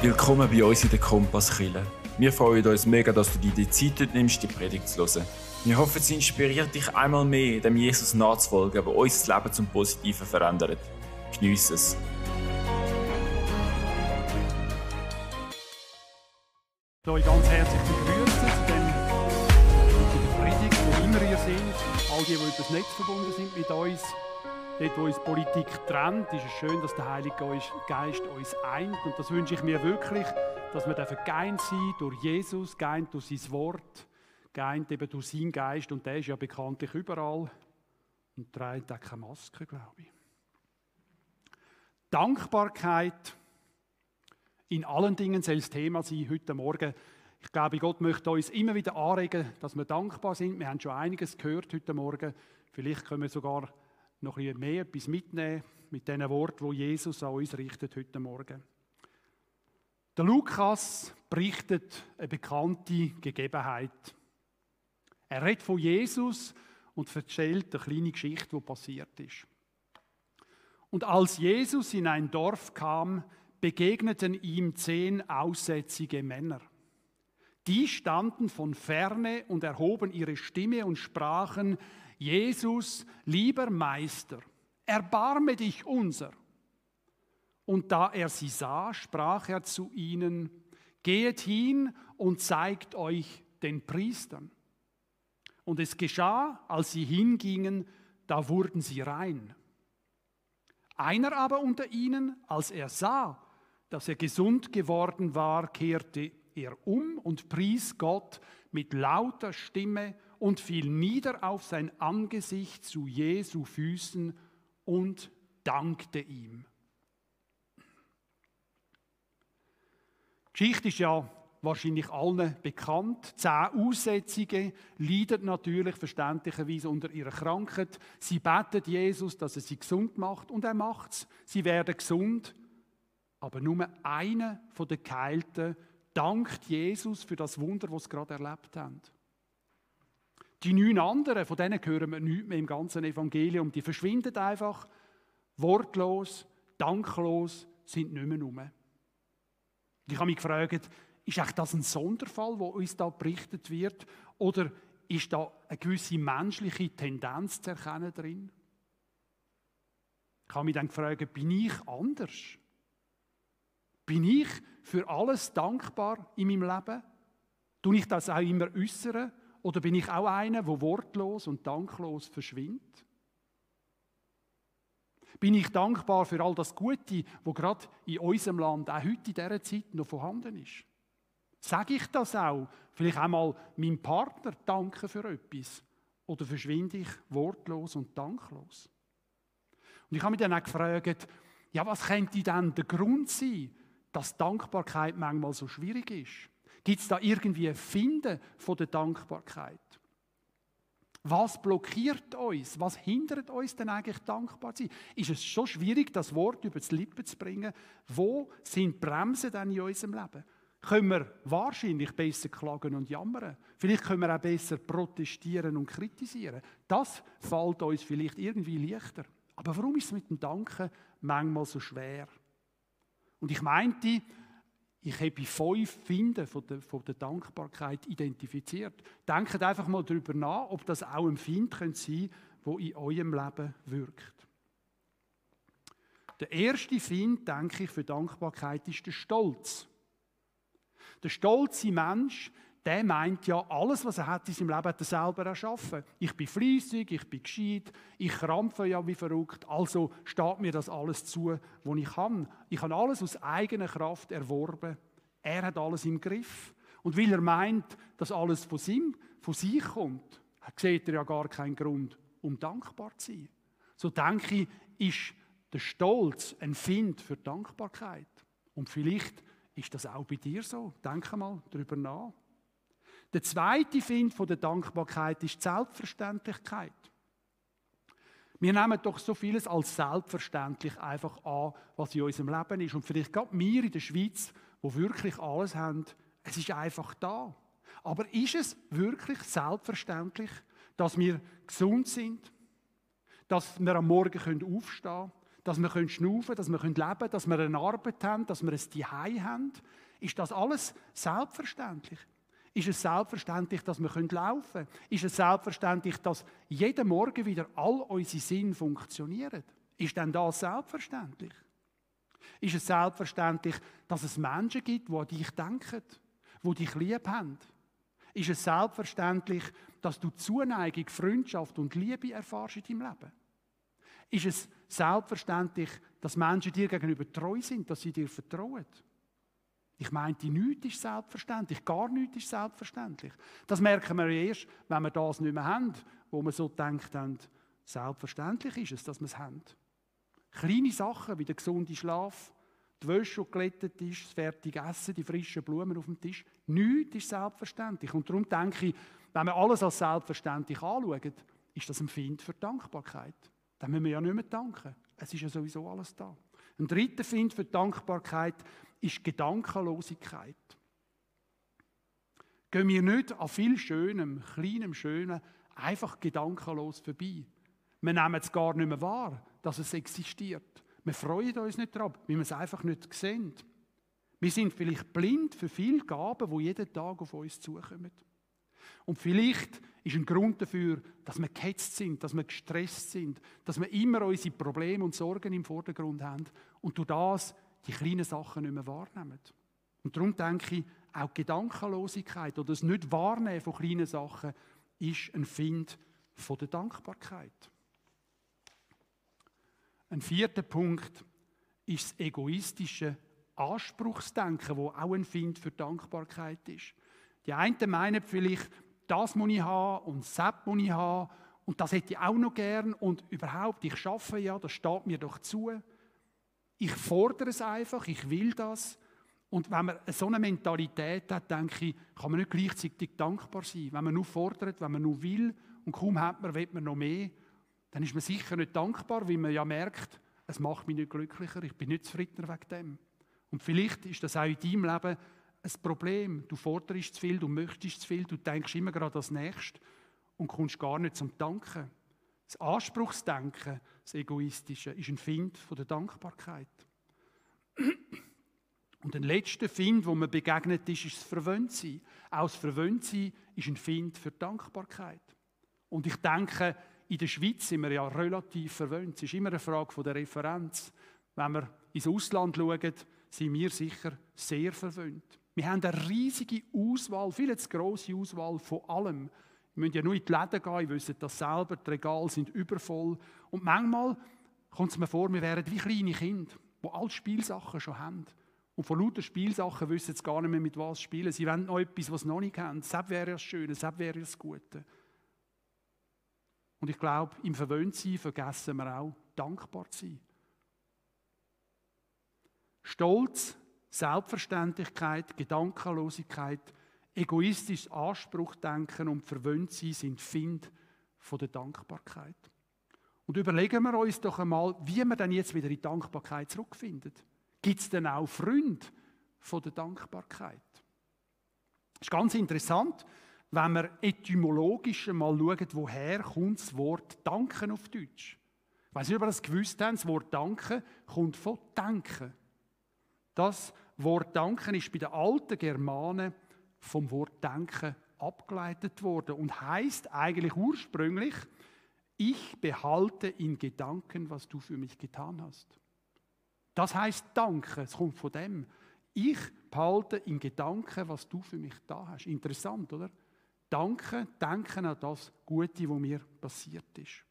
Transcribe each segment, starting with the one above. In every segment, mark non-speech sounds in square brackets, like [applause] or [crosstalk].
Willkommen bei uns in der Kompasskille. Wir freuen uns mega, dass du dir die Zeit nimmst, die Predigt zu hören. Wir hoffen, sie inspiriert dich einmal mehr, dem Jesus nachzufolgen, der unser Leben zum Positiven verändert. Geniess es. Ich euch ganz herzlich begrüßen zu, dem, Predigt, wo immer ihr seid. All die, die über das Netz verbunden sind mit uns. Dort, wo uns Politik trennt, ist es schön, dass der Heilige Geist uns eint. Und das wünsche ich mir wirklich, dass wir dafür geeint sind durch Jesus, geeint durch sein Wort, geeint eben durch seinen Geist. Und der ist ja bekanntlich überall und trägt auch keine Maske, glaube ich. Dankbarkeit in allen Dingen soll das Thema sein heute Morgen. Ich glaube, Gott möchte uns immer wieder anregen, dass wir dankbar sind. Wir haben schon einiges gehört heute Morgen. Vielleicht können wir sogar noch ein mehr etwas mitnehmen mit diesen Worten, wo Jesus an uns richtet heute Morgen. Der Lukas berichtet eine bekannte Gegebenheit. Er redet von Jesus und erzählt eine kleine Geschichte, die passiert ist. Und als Jesus in ein Dorf kam, begegneten ihm zehn aussätzige Männer. Die standen von ferne und erhoben ihre Stimme und sprachen, Jesus, lieber Meister, erbarme dich unser. Und da er sie sah, sprach er zu ihnen, Gehet hin und zeigt euch den Priestern. Und es geschah, als sie hingingen, da wurden sie rein. Einer aber unter ihnen, als er sah, dass er gesund geworden war, kehrte er um und pries Gott mit lauter Stimme und fiel nieder auf sein Angesicht zu Jesu Füßen und dankte ihm. Die Geschichte ist ja wahrscheinlich allen bekannt. Zehn Aussätzige leiden natürlich verständlicherweise unter ihrer Krankheit. Sie beten Jesus, dass er sie gesund macht und er macht es. Sie werden gesund. Aber nur einer von den Geheilten dankt Jesus für das Wunder, was sie gerade erlebt haben. Die neun anderen, von denen hören wir nichts mehr im ganzen Evangelium, die verschwinden einfach, wortlos, danklos, sind nicht mehr rum. Ich habe mich gefragt, ist das ein Sonderfall, wo uns da berichtet wird, oder ist da eine gewisse menschliche Tendenz zu erkennen drin? Ich habe mich dann gefragt, bin ich anders? Bin ich für alles dankbar in meinem Leben? Tue ich das auch immer äußern? Oder bin ich auch einer, der wortlos und danklos verschwindet? Bin ich dankbar für all das Gute, wo gerade in unserem Land auch heute in dieser Zeit noch vorhanden ist? Sage ich das auch? Vielleicht einmal meinem Partner danken für etwas? Oder verschwinde ich wortlos und danklos? Und ich habe mich dann auch gefragt, ja, was könnte denn der Grund sein, dass Dankbarkeit manchmal so schwierig ist? Gibt es da irgendwie ein Finden von der Dankbarkeit? Was blockiert uns? Was hindert uns denn eigentlich dankbar zu sein? Ist es schon schwierig, das Wort über die Lippen zu bringen? Wo sind Bremsen denn in unserem Leben? Können wir wahrscheinlich besser klagen und jammern? Vielleicht können wir auch besser protestieren und kritisieren. Das fällt uns vielleicht irgendwie leichter. Aber warum ist es mit dem Danken manchmal so schwer? Und ich meinte, ich habe fünf Finden von der, von der Dankbarkeit identifiziert. Denkt einfach mal darüber nach, ob das auch ein Find sein könnte, wo in eurem Leben wirkt. Der erste Find, denke ich, für Dankbarkeit ist der Stolz. Der stolze Mensch der meint ja, alles, was er hat in seinem Leben, hat er selber erschaffen. Ich bin fließig, ich bin gescheit, ich krampfe ja wie verrückt, also steht mir das alles zu, was ich kann. Ich habe alles aus eigener Kraft erworben. Er hat alles im Griff. Und weil er meint, dass alles von, ihm, von sich kommt, sieht er ja gar keinen Grund, um dankbar zu sein. So denke ich, ist der Stolz ein Find für Dankbarkeit. Und vielleicht ist das auch bei dir so. Denke mal darüber nach. Der zweite Find von der Dankbarkeit ist Selbstverständlichkeit. Wir nehmen doch so vieles als selbstverständlich einfach an, was in unserem Leben ist. Und vielleicht gerade wir in der Schweiz, wo wirklich alles haben, es ist einfach da. Aber ist es wirklich selbstverständlich, dass wir gesund sind, dass wir am Morgen aufstehen können, dass wir schnaufen können, dass wir leben können, dass wir eine Arbeit haben, dass wir ein Zuhause haben. Ist das alles selbstverständlich? Ist es selbstverständlich, dass wir laufen können? Ist es selbstverständlich, dass jeden Morgen wieder all unsere Sinn funktionieren? Ist denn das selbstverständlich? Ist es selbstverständlich, dass es Menschen gibt, die an dich denken, die dich lieb haben? Ist es selbstverständlich, dass du Zuneigung, Freundschaft und Liebe erfahrst in deinem Leben? Ist es selbstverständlich, dass Menschen dir gegenüber treu sind, dass sie dir vertrauen? Ich meinte, nichts ist selbstverständlich, gar nichts ist selbstverständlich. Das merken wir erst, wenn wir das nicht mehr haben, wo wir so denkt haben, selbstverständlich ist es, dass wir es haben. Kleine Sachen wie der gesunde Schlaf, die Wäsche, die glättet ist, das fertige Essen, die frischen Blumen auf dem Tisch. Nichts ist selbstverständlich. Und darum denke ich, wenn wir alles als selbstverständlich anschauen, ist das ein Find für Dankbarkeit. Dann müssen wir ja nicht mehr danken. Es ist ja sowieso alles da. Ein dritter Find für Dankbarkeit ist Gedankenlosigkeit. Gehen wir nicht an viel Schönem, kleinem Schönem, einfach gedankenlos vorbei. Wir nehmen es gar nicht mehr wahr, dass es existiert. Wir freuen uns nicht darauf, weil wir es einfach nicht sehen. Wir sind vielleicht blind für viele Gaben, die jeden Tag auf uns zukommen. Und vielleicht ist ein Grund dafür, dass wir gehetzt sind, dass wir gestresst sind, dass wir immer unsere Probleme und Sorgen im Vordergrund haben und durch das die kleinen Sachen nicht mehr wahrnehmen. Und darum denke ich, auch Gedankenlosigkeit oder das Nicht-Wahrnehmen von kleinen Sachen ist ein Find von der Dankbarkeit. Ein vierter Punkt ist das egoistische Anspruchsdenken, wo auch ein Find für Dankbarkeit ist. Die einen meinen vielleicht, das muss ich haben und das muss ich haben und das hätte ich auch noch gern und überhaupt, ich schaffe ja, das steht mir doch zu. Ich fordere es einfach, ich will das. Und wenn man so eine Mentalität hat, denke ich, kann man nicht gleichzeitig dankbar sein. Wenn man nur fordert, wenn man nur will und kaum hat man, will man noch mehr, dann ist man sicher nicht dankbar, weil man ja merkt, es macht mich nicht glücklicher, ich bin nicht zufriedener wegen dem. Und vielleicht ist das auch in deinem Leben ein Problem. Du forderst zu viel, du möchtest zu viel, du denkst immer gerade das Nächste und kommst gar nicht zum Danken. Das Anspruchsdenken, das Egoistische, ist ein Find von der Dankbarkeit. Und ein letzter Find, wo mir begegnet ist, ist das Verwöhntsein. Auch das Verwöhntsein ist ein Find für Dankbarkeit. Und ich denke, in der Schweiz sind wir ja relativ verwöhnt. Es ist immer eine Frage der Referenz. Wenn wir ins Ausland schauen, sind wir sicher sehr verwöhnt. Wir haben eine riesige Auswahl, viel zu grosse Auswahl von allem. Wir müssen ja nur in die Läden gehen, ihr wisst das selber, die Regale sind übervoll. Und manchmal kommt es mir vor, wir wären wie kleine Kinder, die alle Spielsachen schon haben. Und von lauter Spielsachen wissen sie gar nicht mehr, mit was spielen. Sie wollen noch etwas, was sie noch nicht haben. Das wäre das Schöne, das wäre das Gute. Und ich glaube, im Verwöhntsein vergessen wir auch, dankbar zu sein. Stolz, Selbstverständlichkeit, Gedankenlosigkeit, egoistisches Anspruchdenken und Verwöhntsein sind Find von der Dankbarkeit. Und überlegen wir uns doch einmal, wie wir dann jetzt wieder in Dankbarkeit zurückfinden. Gibt es denn auch Freunde von der Dankbarkeit? Das ist ganz interessant wenn wir etymologisch mal schauen, woher kommt das Wort Danken auf Deutsch. Ich weiß nicht, ob ihr das gewusst habt, das Wort Danken kommt von Denken. Das Wort Danken ist bei den alten Germanen vom Wort Denken abgeleitet worden und heißt eigentlich ursprünglich, ich behalte in Gedanken, was du für mich getan hast. Das heißt Danke, es kommt von dem. Ich behalte in Gedanken, was du für mich da hast. Interessant, oder? Danke, denken an das Gute, was mir passiert ist.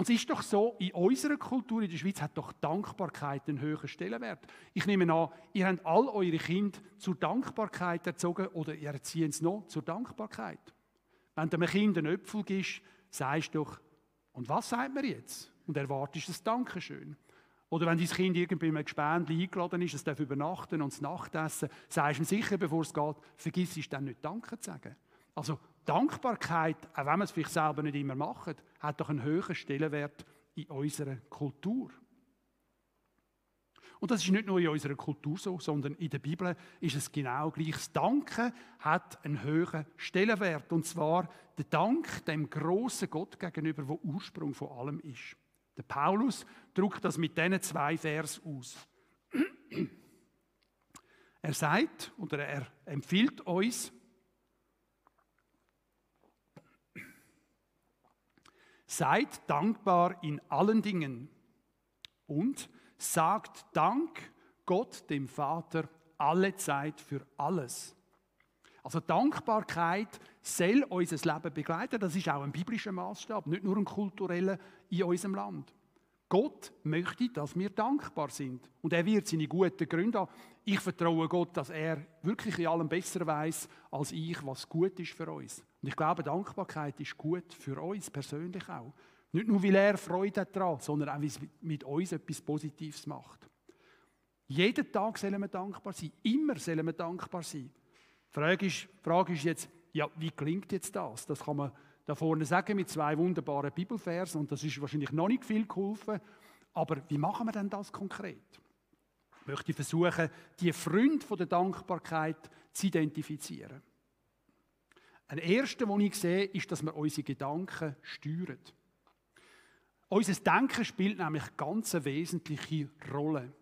Und es ist doch so, in unserer Kultur in der Schweiz hat doch Dankbarkeit einen höheren Stellenwert. Ich nehme an, ihr habt all eure Kinder zur Dankbarkeit erzogen oder ihr erzieht es noch zur Dankbarkeit. Wenn du einem Kind einen Äpfel gibst, sagst du doch, und was sagt man jetzt? Und erwartest ein Dankeschön. Oder wenn dein Kind irgendwie in einem Gespendli eingeladen ist, es darf übernachten und das Nachtessen, sagst du ihm sicher, bevor es geht, vergiss es dann nicht Danke zu sagen. Also Dankbarkeit, auch wenn wir es vielleicht selber nicht immer machen, hat doch einen höheren Stellenwert in unserer Kultur. Und das ist nicht nur in unserer Kultur so, sondern in der Bibel ist es genau gleich. Das Danken hat einen höheren Stellenwert. Und zwar der Dank dem großen Gott gegenüber, wo Ursprung von allem ist. Der Paulus drückt das mit diesen zwei Vers aus. Er sagt oder er empfiehlt uns, seid dankbar in allen Dingen und sagt Dank Gott, dem Vater, alle Zeit für alles. Also Dankbarkeit soll unser Leben begleiten. Das ist auch ein biblischer Maßstab, nicht nur ein kultureller in unserem Land. Gott möchte, dass wir dankbar sind. Und er wird seine guten Gründe haben. Ich vertraue Gott, dass er wirklich in allem besser weiß als ich, was gut ist für uns. Und ich glaube, Dankbarkeit ist gut für uns persönlich auch. Nicht nur, weil er Freude hat daran, sondern auch, weil es mit uns etwas Positives macht. Jeden Tag sollen wir dankbar sein. Immer sollen wir dankbar sein. Die Frage ist, die Frage ist jetzt, ja, wie klingt jetzt das? Das kann man da vorne sagen mit zwei wunderbaren Bibelversen und das ist wahrscheinlich noch nicht viel geholfen. Aber wie machen wir denn das konkret? Ich möchte versuchen, die Freunde der Dankbarkeit zu identifizieren. Ein erster, den ich sehe, ist, dass wir unsere Gedanken steuern. Unser Denken spielt nämlich ganz eine wesentliche Rolle.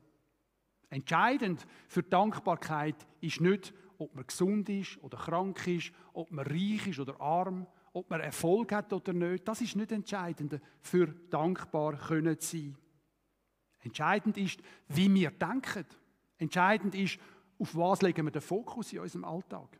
Entscheidend für die Dankbarkeit ist nicht, ob man gesund ist oder krank ist, ob man reich ist oder arm, ob man Erfolg hat oder nicht. Das ist nicht entscheidend für dankbar können sein. Entscheidend ist, wie wir denken. Entscheidend ist, auf was legen wir den Fokus in unserem Alltag.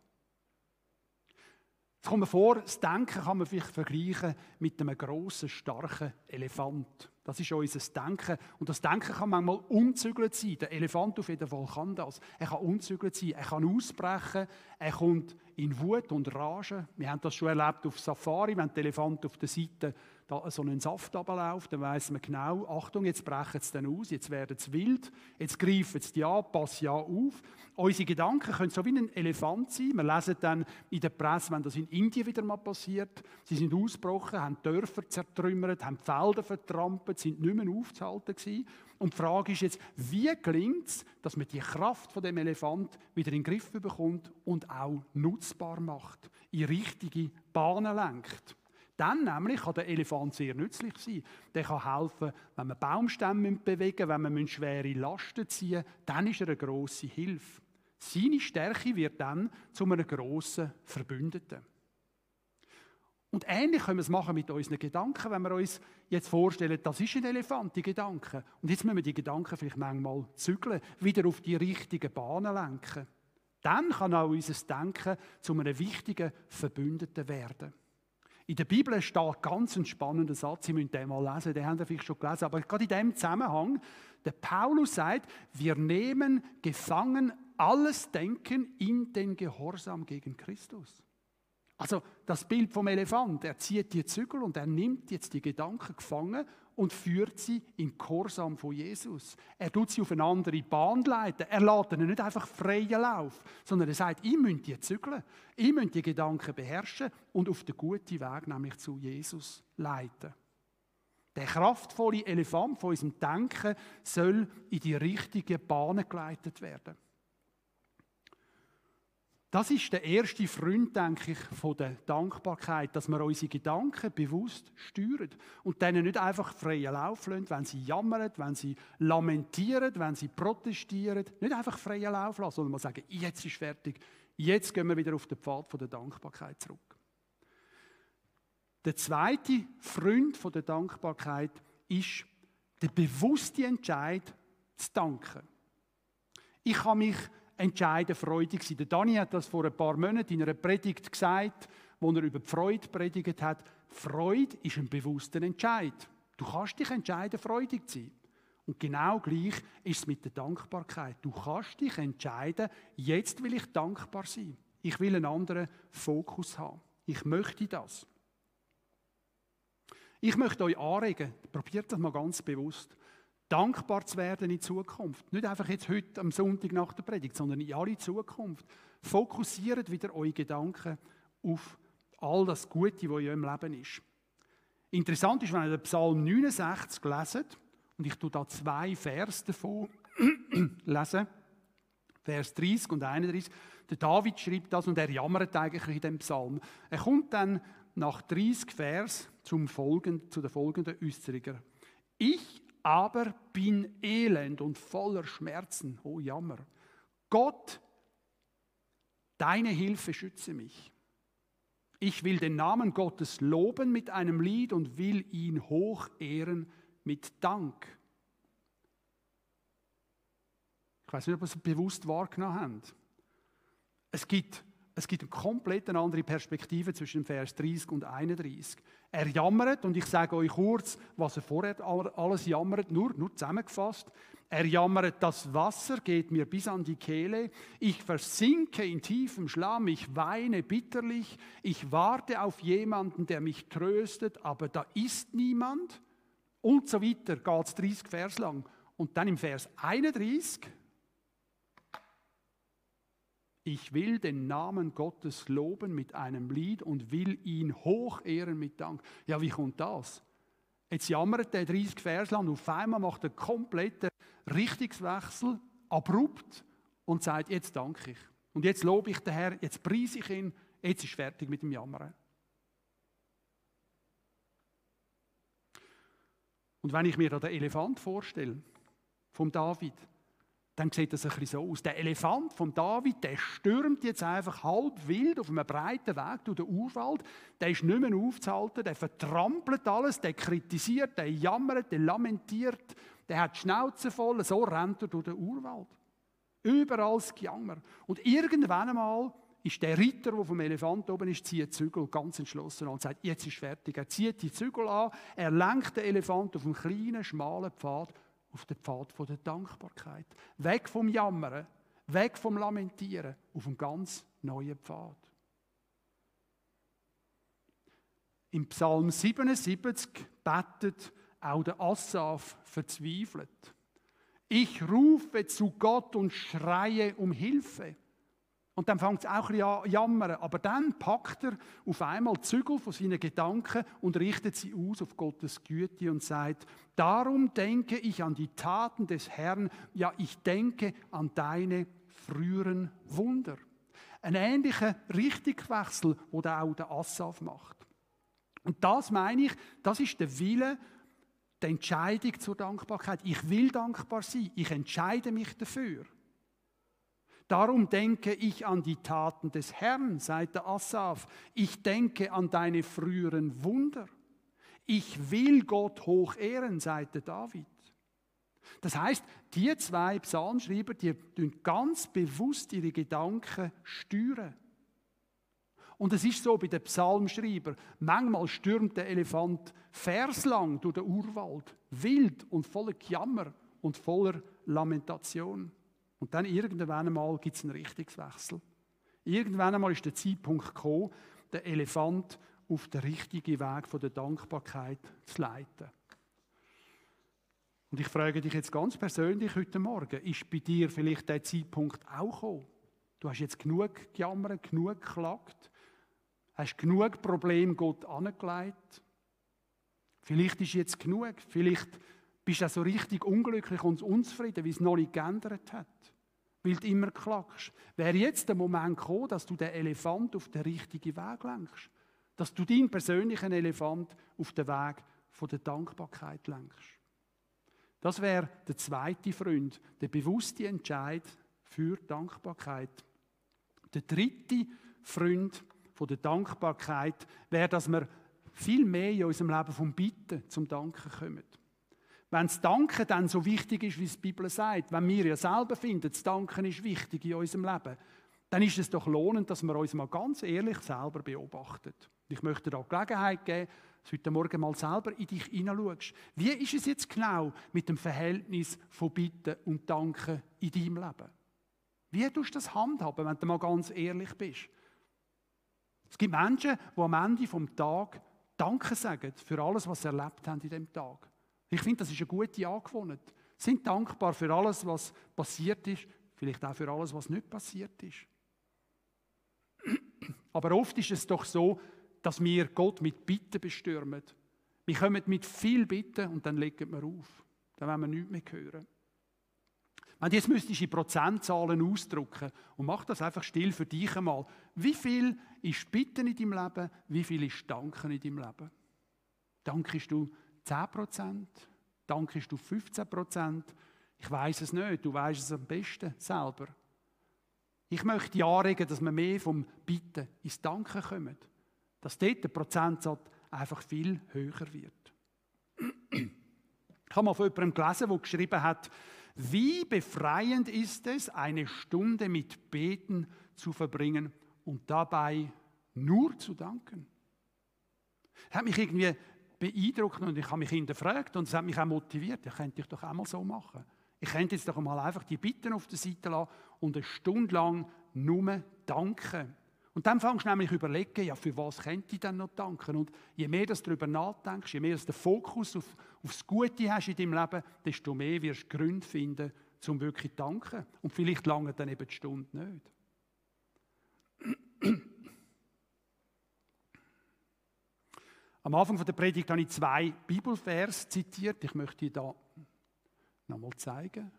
Jetzt kommt mir vor, das Denken kann man vielleicht vergleichen mit einem grossen, starken Elefant. Das ist unser Denken. Und das Denken kann manchmal unzügelt sein. Der Elefant auf jeden Fall kann das. Er kann unzügelt sein. Er kann ausbrechen. Er kommt in Wut und Rage. Wir haben das schon erlebt auf Safari, wenn der Elefant auf der Seite da so einen Saft abläuft, dann weiß man genau, Achtung, jetzt brechen sie dann aus, jetzt werden sie wild, jetzt greifen sie an, passen ja auf. Unsere Gedanken können so wie ein Elefant sein. Wir lesen dann in der Presse, wenn das in Indien wieder mal passiert, sie sind ausgebrochen, haben Dörfer zertrümmert, haben Felder vertrampelt, sind nicht mehr aufzuhalten gewesen. Und die Frage ist jetzt, wie gelingt es, dass man die Kraft von dem Elefant wieder in den Griff bekommt und auch nutzbar macht, in richtige Bahnen lenkt? Dann nämlich kann der Elefant sehr nützlich sein. Der kann helfen, wenn man Baumstämme bewegen wenn man schwere Lasten ziehen dann ist er eine grosse Hilfe. Seine Stärke wird dann zu einem grossen Verbündeten. Und ähnlich können wir es machen mit unseren Gedanken, wenn wir uns jetzt vorstellen, das ist ein Elefant, die Gedanken. Und jetzt müssen wir die Gedanken vielleicht manchmal zügeln, wieder auf die richtigen Bahnen lenken. Dann kann auch unser Denken zu einem wichtigen Verbündeten werden. In der Bibel steht ganz ein spannender Satz, Sie müssen den mal lesen, den haben Sie vielleicht schon gelesen, aber gerade in dem Zusammenhang, der Paulus sagt, wir nehmen gefangen alles Denken in den Gehorsam gegen Christus. Also das Bild vom Elefant, er zieht die Zügel und er nimmt jetzt die Gedanken gefangen und führt sie in Gehorsam von Jesus. Er tut sie auf eine andere Bahn leiten. Er lässt ihnen nicht einfach freien Lauf, sondern er sagt, ihr müsst die zügeln, ihr müsst die Gedanken beherrschen und auf den guten Weg, nämlich zu Jesus, leiten. Der kraftvolle Elefant von unserem Denken soll in die richtige Bahn geleitet werden. Das ist der erste Freund, denke ich, von der Dankbarkeit, dass wir unsere Gedanken bewusst steuern und denen nicht einfach freien Lauf lassen, wenn sie jammern, wenn sie lamentieren, wenn sie protestieren. Nicht einfach freien Lauf lassen, sondern mal sagen, jetzt ist fertig, jetzt gehen wir wieder auf den Pfad von der Dankbarkeit zurück. Der zweite Freund von der Dankbarkeit ist der bewusste Entscheid zu danken. Ich kann mich entscheiden freudig sein. Der Dani hat das vor ein paar Monaten in einer Predigt gesagt, wo er über die Freude predigt hat. Freude ist ein bewusster Entscheid. Du kannst dich entscheiden, freudig zu sein. Und genau gleich ist es mit der Dankbarkeit. Du kannst dich entscheiden, jetzt will ich dankbar sein. Ich will einen anderen Fokus haben. Ich möchte das. Ich möchte euch anregen, probiert das mal ganz bewusst dankbar zu werden in Zukunft. Nicht einfach jetzt heute am Sonntag nach der Predigt, sondern in alle Zukunft. Fokussiert wieder eure Gedanken auf all das Gute, was in eurem Leben ist. Interessant ist, wenn ihr den Psalm 69 leset, und ich tue da zwei Vers davon [clears throat] lesen, Vers 30 und 31. Der David schreibt das und er jammert eigentlich in dem Psalm. Er kommt dann nach 30 Vers zum folgenden, zu den folgenden Äußerungen. Ich aber bin elend und voller Schmerzen. Oh Jammer. Gott, deine Hilfe schütze mich. Ich will den Namen Gottes loben mit einem Lied und will ihn hoch ehren mit Dank. Ich weiß nicht, ob ihr es bewusst wahrgenommen habt. Es gibt, es gibt eine komplett andere Perspektive zwischen Vers 30 und 31. Er jammert, und ich sage euch kurz, was er vorher alles jammert, nur, nur zusammengefasst. Er jammert, das Wasser geht mir bis an die Kehle, ich versinke in tiefem Schlamm, ich weine bitterlich, ich warte auf jemanden, der mich tröstet, aber da ist niemand. Und so weiter geht es 30 Vers lang. Und dann im Vers 31, ich will den Namen Gottes loben mit einem Lied und will ihn hoch ehren mit Dank. Ja, wie kommt das? Jetzt jammert der 30 Vers und auf einmal macht er kompletten Richtungswechsel, abrupt und sagt, jetzt danke ich. Und jetzt lobe ich den Herrn, jetzt preise ich ihn, jetzt ist fertig mit dem Jammern. Und wenn ich mir da den Elefant vorstelle, vom David, dann sieht das ein bisschen so aus. Der Elefant von David, der stürmt jetzt einfach halb wild auf einem breiten Weg durch den Urwald. Der ist nicht mehr aufzuhalten, der vertrampelt alles, der kritisiert, der jammert, der lamentiert, der hat die Schnauze voll, so rennt er durch den Urwald. Überall das Gejammer. Und irgendwann einmal ist der Ritter, der vom Elefant oben ist, zieht Zügel ganz entschlossen an und sagt, jetzt ist fertig. Er zieht die Zügel an, er lenkt den Elefant auf einen kleinen, schmalen Pfad auf den Pfad der Dankbarkeit. Weg vom Jammern, weg vom Lamentieren, auf einen ganz neuen Pfad. Im Psalm 77 betet auch der Assaf verzweifelt. Ich rufe zu Gott und schreie um Hilfe. Und dann fängt es auch ein bisschen an jammern. Aber dann packt er auf einmal die Zügel von seinen Gedanken und richtet sie aus auf Gottes Güte und sagt, darum denke ich an die Taten des Herrn, ja, ich denke an deine früheren Wunder. Ein ähnlicher Richtungswechsel, den auch der Assaf macht. Und das meine ich, das ist der Wille, die Entscheidung zur Dankbarkeit. Ich will dankbar sein, ich entscheide mich dafür. Darum denke ich an die Taten des Herrn, seit der Asaf. Ich denke an deine früheren Wunder. Ich will Gott hoch ehren, seit der David. Das heißt, die zwei Psalmschreiber, die tun ganz bewusst ihre Gedanken steuern. Und es ist so bei den Psalmschreiber, manchmal stürmt der Elefant verslang durch den Urwald, wild und voller Jammer und voller Lamentation. Und dann irgendwann einmal gibt es einen Richtungswechsel. Irgendwann einmal ist der Zeitpunkt gekommen, den Elefant auf den richtigen Weg von der Dankbarkeit zu leiten. Und ich frage dich jetzt ganz persönlich heute Morgen, ist bei dir vielleicht der Zeitpunkt auch gekommen? Du hast jetzt genug gejammert, genug geklagt, hast genug Probleme Gott angelegt. Vielleicht ist jetzt genug, vielleicht bist du so richtig unglücklich und unzufrieden, weil es noch nicht geändert hat. Weil du immer klagst. Wäre jetzt der Moment gekommen, dass du den Elefant auf den richtigen Weg lenkst? Dass du deinen persönlichen Elefant auf den Weg der Dankbarkeit lenkst? Das wäre der zweite Freund, der bewusste Entscheid für Dankbarkeit. Der dritte Freund der Dankbarkeit wäre, dass wir viel mehr in unserem Leben vom Bitten zum Danken kommen. Wenn das Danken dann so wichtig ist, wie es die Bibel sagt, wenn wir ja selber finden, das Danken ist wichtig in unserem Leben, dann ist es doch lohnend, dass wir uns mal ganz ehrlich selber beobachten. Ich möchte dir auch Gelegenheit geben, dass du heute Morgen mal selber in dich hineinschaust. Wie ist es jetzt genau mit dem Verhältnis von Bitten und Danken in deinem Leben? Wie tust du das handhaben, wenn du mal ganz ehrlich bist? Es gibt Menschen, die am Ende des Tages Danke sagen für alles, was sie erlebt haben in diesem Tag. Ich finde, das ist eine gute Angewohnheit. Sind dankbar für alles, was passiert ist, vielleicht auch für alles, was nicht passiert ist. [clears throat] Aber oft ist es doch so, dass wir Gott mit Bitten bestürmen. Wir kommen mit viel Bitten und dann legen wir auf. Dann wollen wir nichts mehr hören. Wenn du jetzt müsstest in Prozentzahlen ausdrücken und mach das einfach still für dich einmal. Wie viel ist Bitten in deinem Leben? Wie viel ist Danken in deinem Leben? Dankest du 10%, Dankest du 15 Prozent? Ich weiß es nicht, du weißt es am besten selber. Ich möchte anregen, dass wir mehr vom Bitten ins Danken kommen. Dass dort der Prozentsatz einfach viel höher wird. Ich habe mal von jemandem gelesen, der geschrieben hat, wie befreiend ist es, eine Stunde mit Beten zu verbringen und dabei nur zu danken. Das hat mich irgendwie beeindruckt und ich habe mich hinterfragt und es hat mich auch motiviert. Ich könnte ich doch auch mal so machen. Ich könnte jetzt doch mal einfach die Bitten auf der Seite lassen und eine Stunde lang nur danken. Und dann fängst du nämlich überlegen, ja, für was könnte ich denn noch danken? Und je mehr du darüber nachdenkst, je mehr du den Fokus auf, auf das Gute hast in deinem Leben, desto mehr wirst du Gründe finden, um wirklich zu danken. Und vielleicht lange dann eben die Stunde nicht. Am Anfang der Predigt habe ich zwei Bibelvers zitiert. Ich möchte die da nochmal zeigen.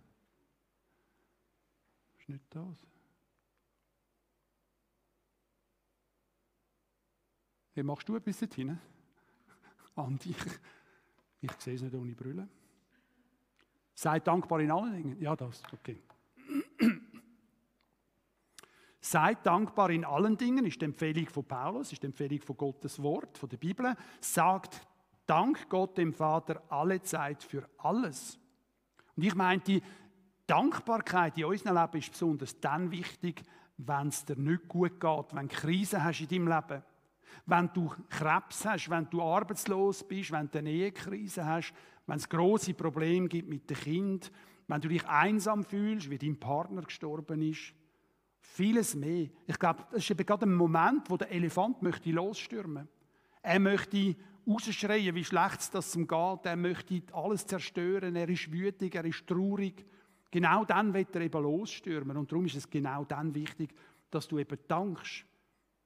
Ist nicht das? Wie machst du etwas dorthin? [laughs] Andi, ich, ich sehe es nicht ohne Brille. Sei dankbar in allen Dingen. Ja, das, okay. Seid dankbar in allen Dingen, ist die Empfehlung von Paulus, ist die Empfehlung von Gottes Wort, von der Bibel. Sagt Dank Gott dem Vater alle Zeit für alles. Und ich meine, die Dankbarkeit in unserem Leben ist besonders dann wichtig, wenn es dir nicht gut geht, wenn du Krisen hast in deinem Leben. Wenn du Krebs hast, wenn du arbeitslos bist, wenn du eine Ehekrise hast, wenn es große Probleme gibt mit dem Kind, wenn du dich einsam fühlst, wie dein Partner gestorben ist. Vieles mehr. Ich glaube, das ist eben gerade ein Moment, wo der Elefant möchte losstürmen. Er möchte rausschreien, wie schlecht es das ihm geht. Er möchte alles zerstören. Er ist wütig, er ist traurig. Genau dann wird er eben losstürmen. Und darum ist es genau dann wichtig, dass du eben dankst.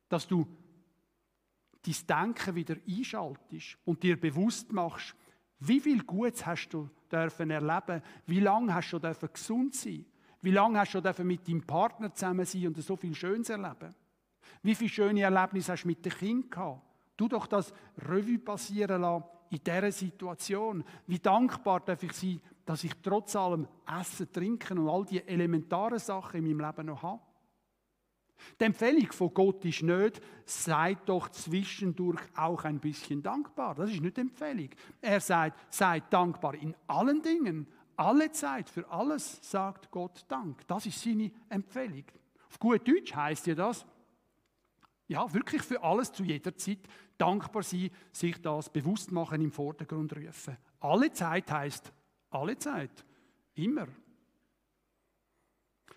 Dass du dein Denken wieder einschaltest und dir bewusst machst, wie viel Gutes hast du dürfen erleben, wie lange hast du dürfen gesund sein, wie lange hast du mit deinem Partner zusammen sein und so viel Schönes erleben? Wie viele schöne Erlebnisse hast du mit dem Kind gehabt? Du doch das Revue passieren lassen in dieser Situation. Wie dankbar darf ich sein, dass ich trotz allem Essen, Trinken und all die elementaren Sachen in meinem Leben noch habe? Die Empfehlung von Gott ist nicht, seid doch zwischendurch auch ein bisschen dankbar. Das ist nicht die Empfehlung. Er sagt, seid dankbar in allen Dingen, alle Zeit, für alles sagt Gott Dank. Das ist seine Empfehlung. Auf gut Deutsch heißt ja das, ja, wirklich für alles zu jeder Zeit dankbar sein, sich das bewusst machen, im Vordergrund rufen. Alle Zeit heißt alle Zeit, immer.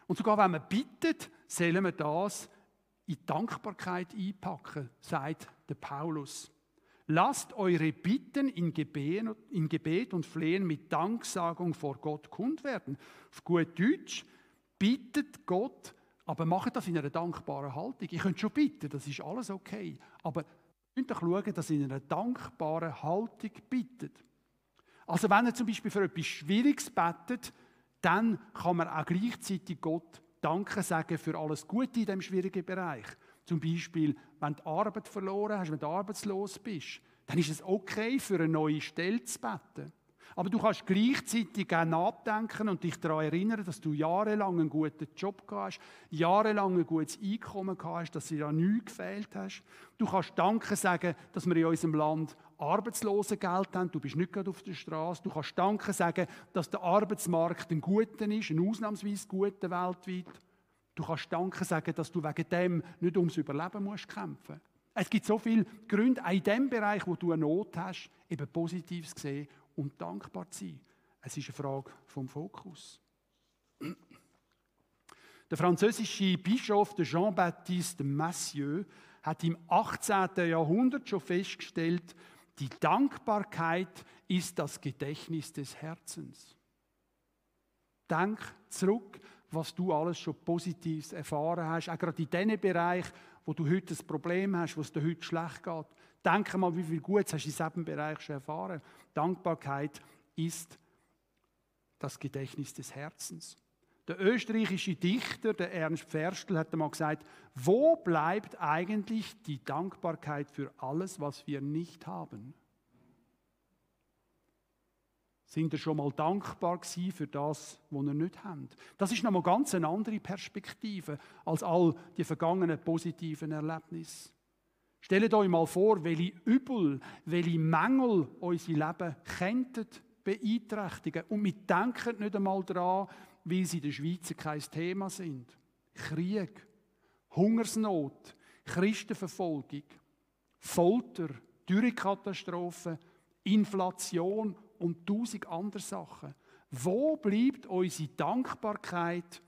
Und sogar wenn man bittet, sollen wir das in Dankbarkeit einpacken, sagt der Paulus. Lasst eure Bitten in Gebet, und Flehen mit Danksagung vor Gott kund werden. Auf gut Deutsch, bittet Gott, aber macht das in einer dankbaren Haltung. Ihr könnt schon bitten, das ist alles okay. Aber könnt doch schauen, dass ihr in einer dankbaren Haltung bittet. Also wenn ihr zum Beispiel für etwas Schwieriges betet, dann kann man auch gleichzeitig Gott Danke sagen für alles Gute in diesem schwierigen Bereich. Zum Beispiel, wenn du Arbeit verloren hast, wenn du arbeitslos bist, dann ist es okay, für eine neue Stelle zu beten. Aber du kannst gleichzeitig auch nachdenken und dich daran erinnern, dass du jahrelang einen guten Job hast, jahrelang ein gutes Einkommen hast, dass dir ja nichts gefehlt hast. Du kannst Danke sagen, dass wir in unserem Land Arbeitslosengeld haben. Du bist nicht gerade auf der Straße. Du kannst Danke sagen, dass der Arbeitsmarkt ein guter ist, ein ausnahmsweise guter weltweit. Du kannst Danke sagen, dass du wegen dem nicht ums Überleben musst kämpfen. Es gibt so viele Gründe, auch in dem Bereich, wo du eine Not hast, eben Positives sehen und dankbar zu sein. Es ist eine Frage vom Fokus. Der französische Bischof Jean-Baptiste Massieu hat im 18. Jahrhundert schon festgestellt, die Dankbarkeit ist das Gedächtnis des Herzens. Denk zurück, was du alles schon Positives erfahren hast, auch gerade in dem Bereich, wo du heute ein Problem hast, wo es dir heute schlecht geht. Denke mal, wie viel Gutes hast du in diesem Bereich schon erfahren. Dankbarkeit ist das Gedächtnis des Herzens. Der österreichische Dichter, der Ernst Pferstl, hat einmal gesagt, wo bleibt eigentlich die Dankbarkeit für alles, was wir nicht haben? Sind ihr schon mal dankbar gewesen für das, was ihr nicht habt? Das ist nochmal ganz eine andere Perspektive als all die vergangenen positiven Erlebnisse. Stellt euch mal vor, welche Übel, welche Mängel unser Leben könnten beeinträchtigen. Und wir denken nicht einmal daran, weil sie in der Schweiz kein Thema sind. Krieg, Hungersnot, Christenverfolgung, Folter, Dürrekatastrophen, Inflation und tausend andere Sachen. Wo bleibt unsere Dankbarkeit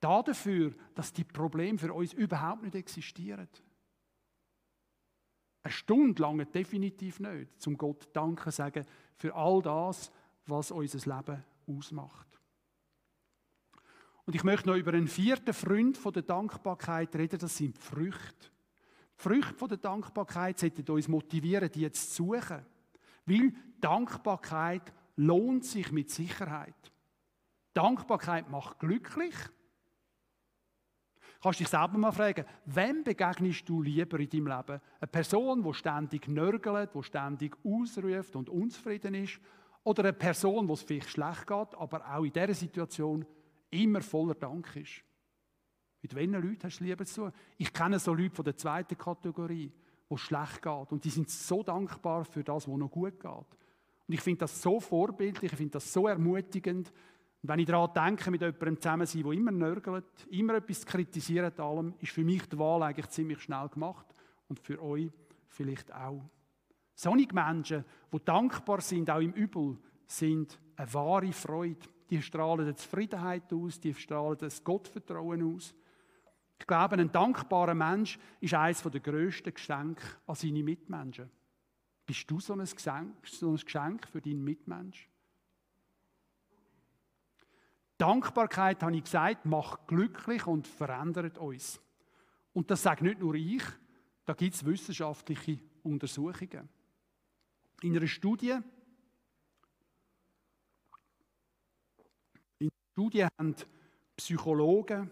dafür, dass die Probleme für uns überhaupt nicht existieren? Eine Stunde lang definitiv nicht, zum Gott Danke sagen für all das, was unser Leben ausmacht. Und ich möchte noch über einen vierten Freund von der Dankbarkeit reden, das sind die Früchte. Die Früchte von der Dankbarkeit sollten uns motivieren, die jetzt zu suchen. Weil Dankbarkeit lohnt sich mit Sicherheit. Dankbarkeit macht glücklich. Kannst dich selber mal fragen, wem begegnest du lieber in deinem Leben? Eine Person, die ständig nörgelt, die ständig ausruft und unzufrieden ist? Oder eine Person, wo es vielleicht schlecht geht, aber auch in dieser Situation immer voller Dank ist? Mit welchen Leuten hast du lieber zu tun? Ich kenne so Leute von der zweiten Kategorie, wo schlecht geht. Und die sind so dankbar für das, was noch gut geht. Und ich finde das so vorbildlich, ich finde das so ermutigend, und wenn ich daran denke, mit jemandem zusammen sein, der immer nörgelt, immer etwas kritisiert allem, ist für mich die Wahl eigentlich ziemlich schnell gemacht und für euch vielleicht auch. Solche Menschen, die dankbar sind, auch im Übel, sind eine wahre Freude. Die strahlen eine Zufriedenheit aus, die strahlen das Gottvertrauen aus. Ich glaube, ein dankbarer Mensch ist eines der grössten Geschenke an seine Mitmenschen. Bist du so ein Geschenk, so ein Geschenk für deinen Mitmensch? Dankbarkeit, habe ich gesagt, macht glücklich und verändert uns. Und das sagt nicht nur ich, da gibt es wissenschaftliche Untersuchungen. In einer Studie, in einer Studie haben Psychologen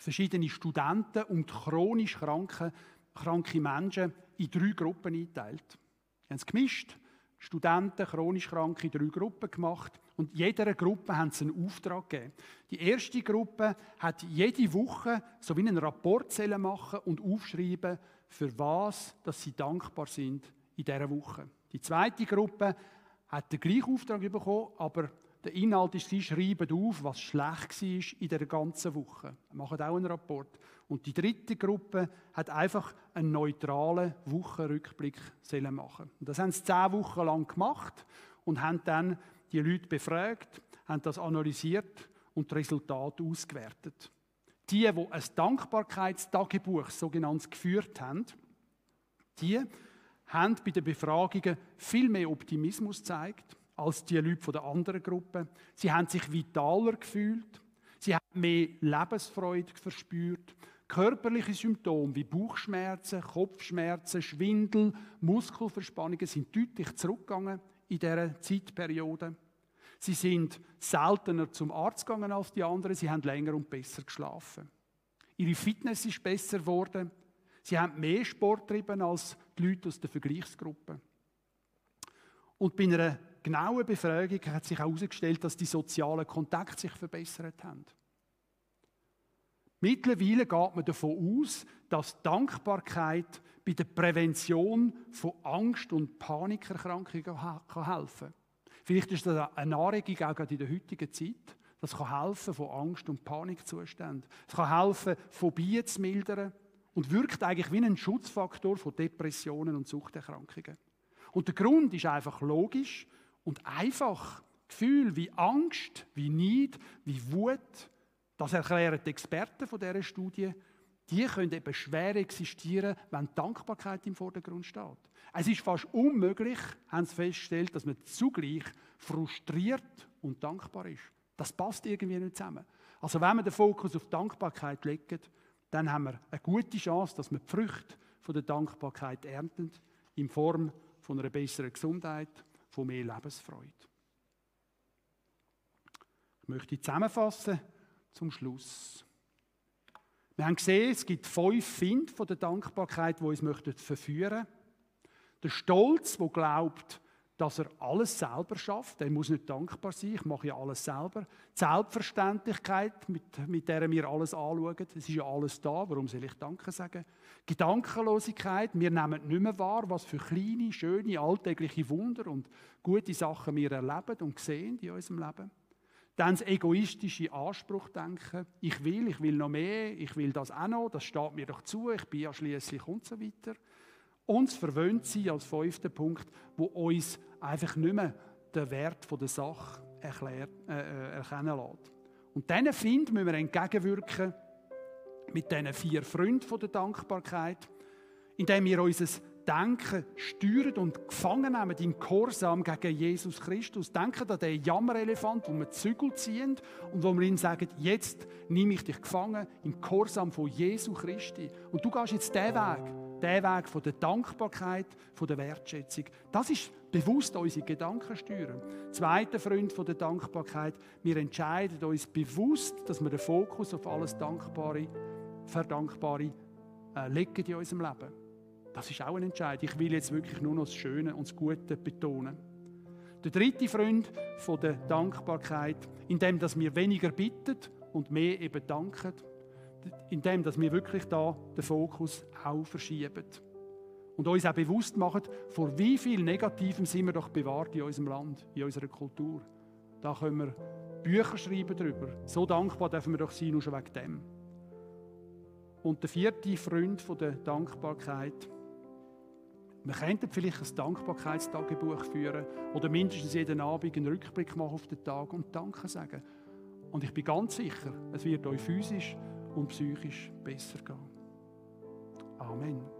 verschiedene Studenten und chronisch kranke, kranke Menschen in drei Gruppen eingeteilt. Sie haben es gemischt. Studenten, chronisch Kranke, in drei Gruppen gemacht. Und jeder Gruppe haben sie einen Auftrag gegeben. Die erste Gruppe hat jede Woche so wie einen Rapport machen und aufschreiben, für was dass sie dankbar sind in dieser Woche. Die zweite Gruppe hat den gleichen Auftrag bekommen, aber der Inhalt ist, sie schreiben auf, was schlecht war in der ganzen Woche. Sie machen auch einen Rapport. Und die dritte Gruppe hat einfach einen neutralen Wochenrückblick machen Und das haben sie zehn Wochen lang gemacht und haben dann die Leute befragt, haben das analysiert und die Resultate ausgewertet. Die, die ein Dankbarkeitstagebuch sogenannt geführt haben, die haben bei den Befragungen viel mehr Optimismus gezeigt als die Leute von der anderen Gruppe. Sie haben sich vitaler gefühlt, sie haben mehr Lebensfreude verspürt. Körperliche Symptome wie Bauchschmerzen, Kopfschmerzen, Schwindel, Muskelverspannungen sind deutlich zurückgegangen in dieser Zeitperiode. Sie sind seltener zum Arzt gegangen als die anderen, sie haben länger und besser geschlafen. Ihre Fitness ist besser geworden. Sie haben mehr Sport getrieben als die Leute aus der Vergleichsgruppe. Und bei einer genauen Befragung hat sich auch herausgestellt, dass die sozialen Kontakte sich verbessert haben. Mittlerweile geht man davon aus, dass Dankbarkeit bei der Prävention von Angst- und Panikerkrankungen helfen kann. Vielleicht ist das eine Anregung auch gerade in der heutigen Zeit. Das kann helfen von Angst- und Panikzuständen. Es kann helfen, Phobien zu mildern und wirkt eigentlich wie ein Schutzfaktor von Depressionen und Suchterkrankungen. Und der Grund ist einfach logisch und einfach. Gefühle wie Angst, wie Neid, wie Wut, das erklären die Experten von dieser Studie, die können eben schwer existieren, wenn Dankbarkeit im Vordergrund steht. Es ist fast unmöglich, haben sie festgestellt, dass man zugleich frustriert und dankbar ist. Das passt irgendwie nicht zusammen. Also wenn wir den Fokus auf Dankbarkeit legen, dann haben wir eine gute Chance, dass wir die Früchte von der Dankbarkeit ernten, in Form von einer besseren Gesundheit, von mehr Lebensfreude. Ich möchte zusammenfassen zum Schluss. Wir haben gesehen, es gibt fünf Finde von der Dankbarkeit, die uns verführen möchten. Der Stolz, wo glaubt, dass er alles selber schafft. Er muss nicht dankbar sein, ich mache ja alles selber. Die Selbstverständlichkeit, mit, mit der wir alles anschauen, es ist ja alles da, warum soll ich Danke sagen? Gedankenlosigkeit, wir nehmen nicht mehr wahr, was für kleine, schöne, alltägliche Wunder und gute Sachen wir erleben und sehen in unserem Leben. Dann das egoistische Anspruchdenken. Ich will, ich will noch mehr, ich will das auch noch, das steht mir doch zu, ich bin ja schließlich und so weiter. Uns verwöhnt sie als fünfter Punkt, wo uns einfach nicht mehr den Wert der Sache erklärt, äh, äh, erkennen lässt. Und diesen Find müssen wir entgegenwirken mit diesen vier Freunden der Dankbarkeit, indem wir unser Denken steuern und gefangen nehmen in Korsam gegen Jesus Christus. Denken an den Jammerelefant, wo wir Zügel ziehen und wo wir ihm sagen, jetzt nehme ich dich gefangen im Korsam von Jesu Christi. Und du gehst jetzt diesen Weg, den Weg von der Dankbarkeit, von der Wertschätzung. Das ist bewusst unsere Gedanken steuern. Zweiter Freund von der Dankbarkeit, wir entscheiden uns bewusst, dass wir den Fokus auf alles Dankbare, Verdankbare äh, legen in unserem Leben. Das ist auch ein Entscheid. Ich will jetzt wirklich nur noch das Schöne und das Gute betonen. Der dritte Freund von der Dankbarkeit, indem dass wir weniger bitten und mehr eben danken, indem dass wir wirklich da den Fokus auch verschieben und uns auch bewusst machen, vor wie viel Negativem sind wir doch bewahrt in unserem Land, in unserer Kultur. Da können wir Bücher schreiben darüber. So dankbar dürfen wir doch sein, nur schon wegen dem. Und der vierte Freund von der Dankbarkeit, wir könnten vielleicht ein Dankbarkeitstagebuch führen oder mindestens jeden Abend einen Rückblick machen auf den Tag und Danke sagen. Und ich bin ganz sicher, es wird euch physisch und psychisch besser gehen. Amen.